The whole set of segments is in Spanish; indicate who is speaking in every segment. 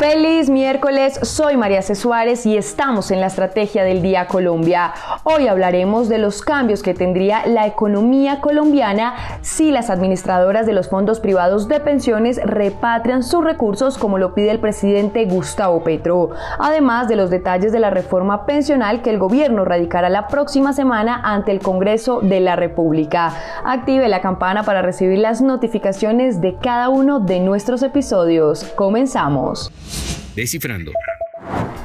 Speaker 1: Feliz miércoles, soy María C. Suárez y estamos en la Estrategia del Día Colombia. Hoy hablaremos de los cambios que tendría la economía colombiana si las administradoras de los fondos privados de pensiones repatrian sus recursos como lo pide el presidente Gustavo Petro, además de los detalles de la reforma pensional que el gobierno radicará la próxima semana ante el Congreso de la República. Active la campana para recibir las notificaciones de cada uno de nuestros episodios. Comenzamos.
Speaker 2: Descifrando.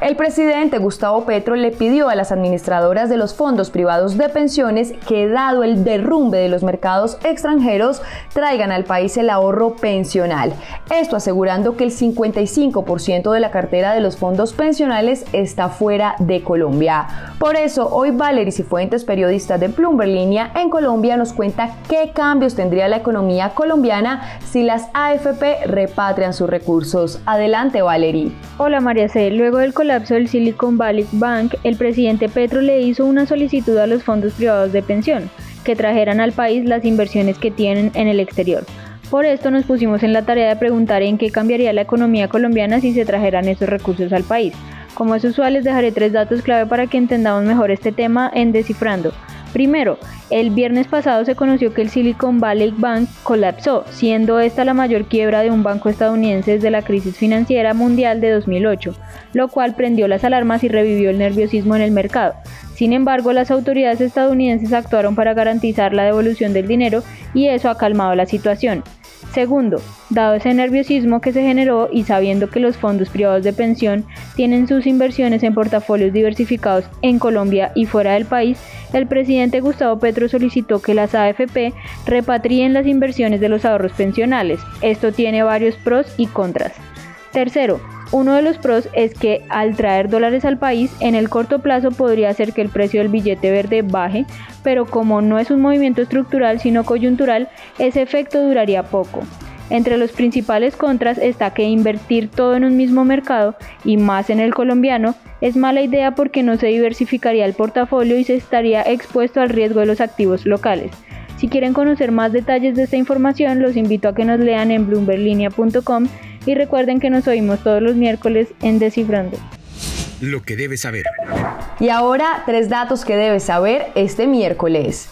Speaker 1: El presidente Gustavo Petro le pidió a las administradoras de los fondos privados de pensiones que, dado el derrumbe de los mercados extranjeros, traigan al país el ahorro pensional. Esto asegurando que el 55% de la cartera de los fondos pensionales está fuera de Colombia. Por eso, hoy Valery Cifuentes, periodista de Bloomberg Línea en Colombia, nos cuenta qué cambios tendría la economía colombiana si las AFP repatrian sus recursos. Adelante, Valery.
Speaker 3: Hola, María C. Luego del colapso del Silicon Valley Bank, el presidente Petro le hizo una solicitud a los fondos privados de pensión que trajeran al país las inversiones que tienen en el exterior. Por esto nos pusimos en la tarea de preguntar en qué cambiaría la economía colombiana si se trajeran esos recursos al país. Como es usual, les dejaré tres datos clave para que entendamos mejor este tema en Descifrando. Primero, el viernes pasado se conoció que el Silicon Valley Bank colapsó, siendo esta la mayor quiebra de un banco estadounidense desde la crisis financiera mundial de 2008, lo cual prendió las alarmas y revivió el nerviosismo en el mercado. Sin embargo, las autoridades estadounidenses actuaron para garantizar la devolución del dinero y eso ha calmado la situación. Segundo, dado ese nerviosismo que se generó y sabiendo que los fondos privados de pensión tienen sus inversiones en portafolios diversificados en Colombia y fuera del país, el presidente Gustavo Petro solicitó que las AFP repatrien las inversiones de los ahorros pensionales. Esto tiene varios pros y contras. Tercero, uno de los pros es que al traer dólares al país, en el corto plazo podría hacer que el precio del billete verde baje, pero como no es un movimiento estructural sino coyuntural, ese efecto duraría poco. Entre los principales contras está que invertir todo en un mismo mercado, y más en el colombiano, es mala idea porque no se diversificaría el portafolio y se estaría expuesto al riesgo de los activos locales. Si quieren conocer más detalles de esta información, los invito a que nos lean en bloomberlinia.com y recuerden que nos oímos todos los miércoles en Descifrando.
Speaker 2: Lo que debes saber.
Speaker 1: Y ahora, tres datos que debes saber este miércoles.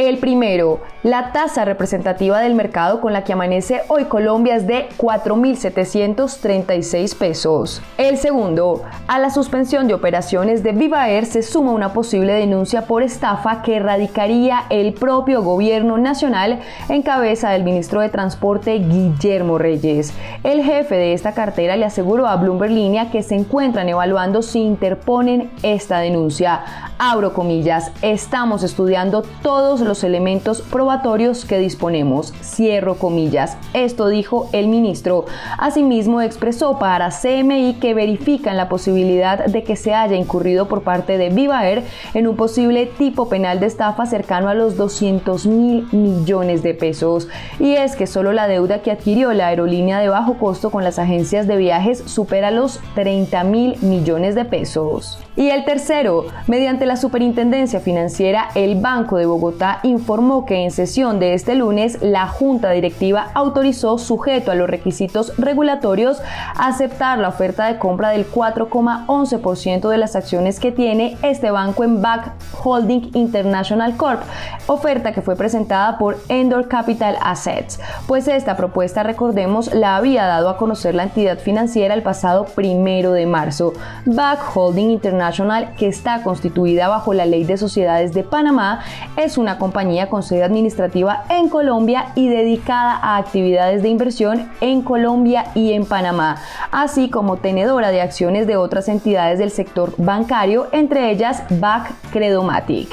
Speaker 1: El primero, la tasa representativa del mercado con la que amanece hoy Colombia es de 4.736 pesos. El segundo, a la suspensión de operaciones de Viva Air se suma una posible denuncia por estafa que radicaría el propio gobierno nacional en cabeza del ministro de Transporte Guillermo Reyes. El jefe de esta cartera le aseguró a Bloomberg Línea que se encuentran evaluando si interponen esta denuncia. Abro comillas, estamos estudiando todos los elementos probatorios que disponemos. Cierro comillas. Esto dijo el ministro. Asimismo, expresó para CMI que verifican la posibilidad de que se haya incurrido por parte de Viva Air en un posible tipo penal de estafa cercano a los 200 mil millones de pesos. Y es que solo la deuda que adquirió la aerolínea de bajo costo con las agencias de viajes supera los 30 mil millones de pesos. Y el tercero, mediante la Superintendencia Financiera, el Banco de Bogotá informó que en sesión de este lunes la Junta Directiva autorizó, sujeto a los requisitos regulatorios, aceptar la oferta de compra del 4,11% de las acciones que tiene este banco en Back Holding International Corp, oferta que fue presentada por Endor Capital Assets, pues esta propuesta, recordemos, la había dado a conocer la entidad financiera el pasado primero de marzo. Back Holding International, que está constituida bajo la Ley de Sociedades de Panamá, es una compañía con sede administrativa en Colombia y dedicada a actividades de inversión en Colombia y en Panamá, así como tenedora de acciones de otras entidades del sector bancario, entre ellas BAC Credomatic.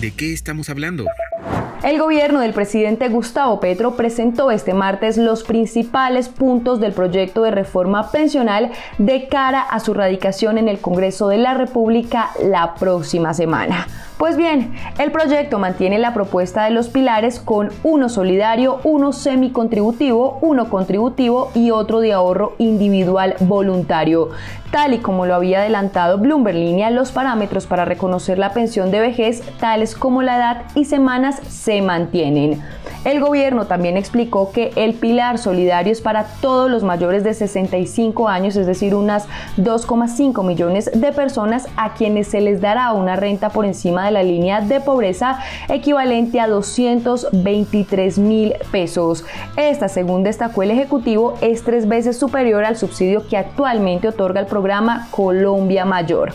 Speaker 2: ¿De qué estamos hablando?
Speaker 1: El gobierno del presidente Gustavo Petro presentó este martes los principales puntos del proyecto de reforma pensional de cara a su radicación en el Congreso de la República la próxima semana. Pues bien, el proyecto mantiene la propuesta de los pilares con uno solidario, uno semicontributivo, uno contributivo y otro de ahorro individual voluntario. Tal y como lo había adelantado Bloomberg Línea, los parámetros para reconocer la pensión de vejez, tales como la edad y semanas, se mantienen. El gobierno también explicó que el pilar solidario es para todos los mayores de 65 años, es decir, unas 2,5 millones de personas a quienes se les dará una renta por encima de la línea de pobreza equivalente a 223 mil pesos. Esta, según destacó el Ejecutivo, es tres veces superior al subsidio que actualmente otorga el programa Colombia Mayor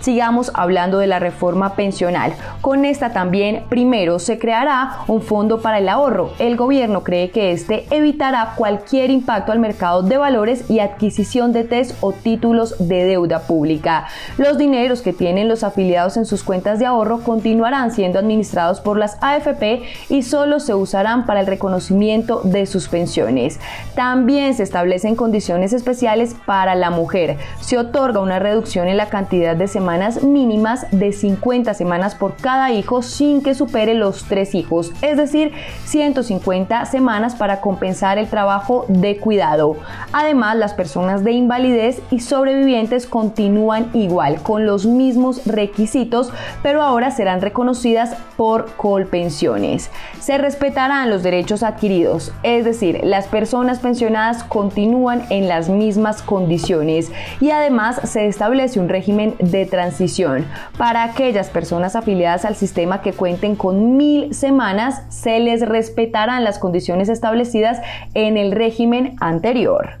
Speaker 1: sigamos hablando de la reforma pensional. Con esta también, primero, se creará un fondo para el ahorro. El gobierno cree que este evitará cualquier impacto al mercado de valores y adquisición de test o títulos de deuda pública. Los dineros que tienen los afiliados en sus cuentas de ahorro continuarán siendo administrados por las AFP y solo se usarán para el reconocimiento de sus pensiones. También se establecen condiciones especiales para la mujer. Se otorga una reducción en la cantidad de semanas mínimas de 50 semanas por cada hijo sin que supere los tres hijos, es decir, 150 semanas para compensar el trabajo de cuidado. Además, las personas de invalidez y sobrevivientes continúan igual, con los mismos requisitos, pero ahora serán reconocidas por colpensiones. Se respetarán los derechos adquiridos, es decir, las personas pensionadas continúan en las mismas condiciones y además se establece un régimen de transición. Para aquellas personas afiliadas al sistema que cuenten con mil semanas, se les respetarán las condiciones establecidas en el régimen anterior.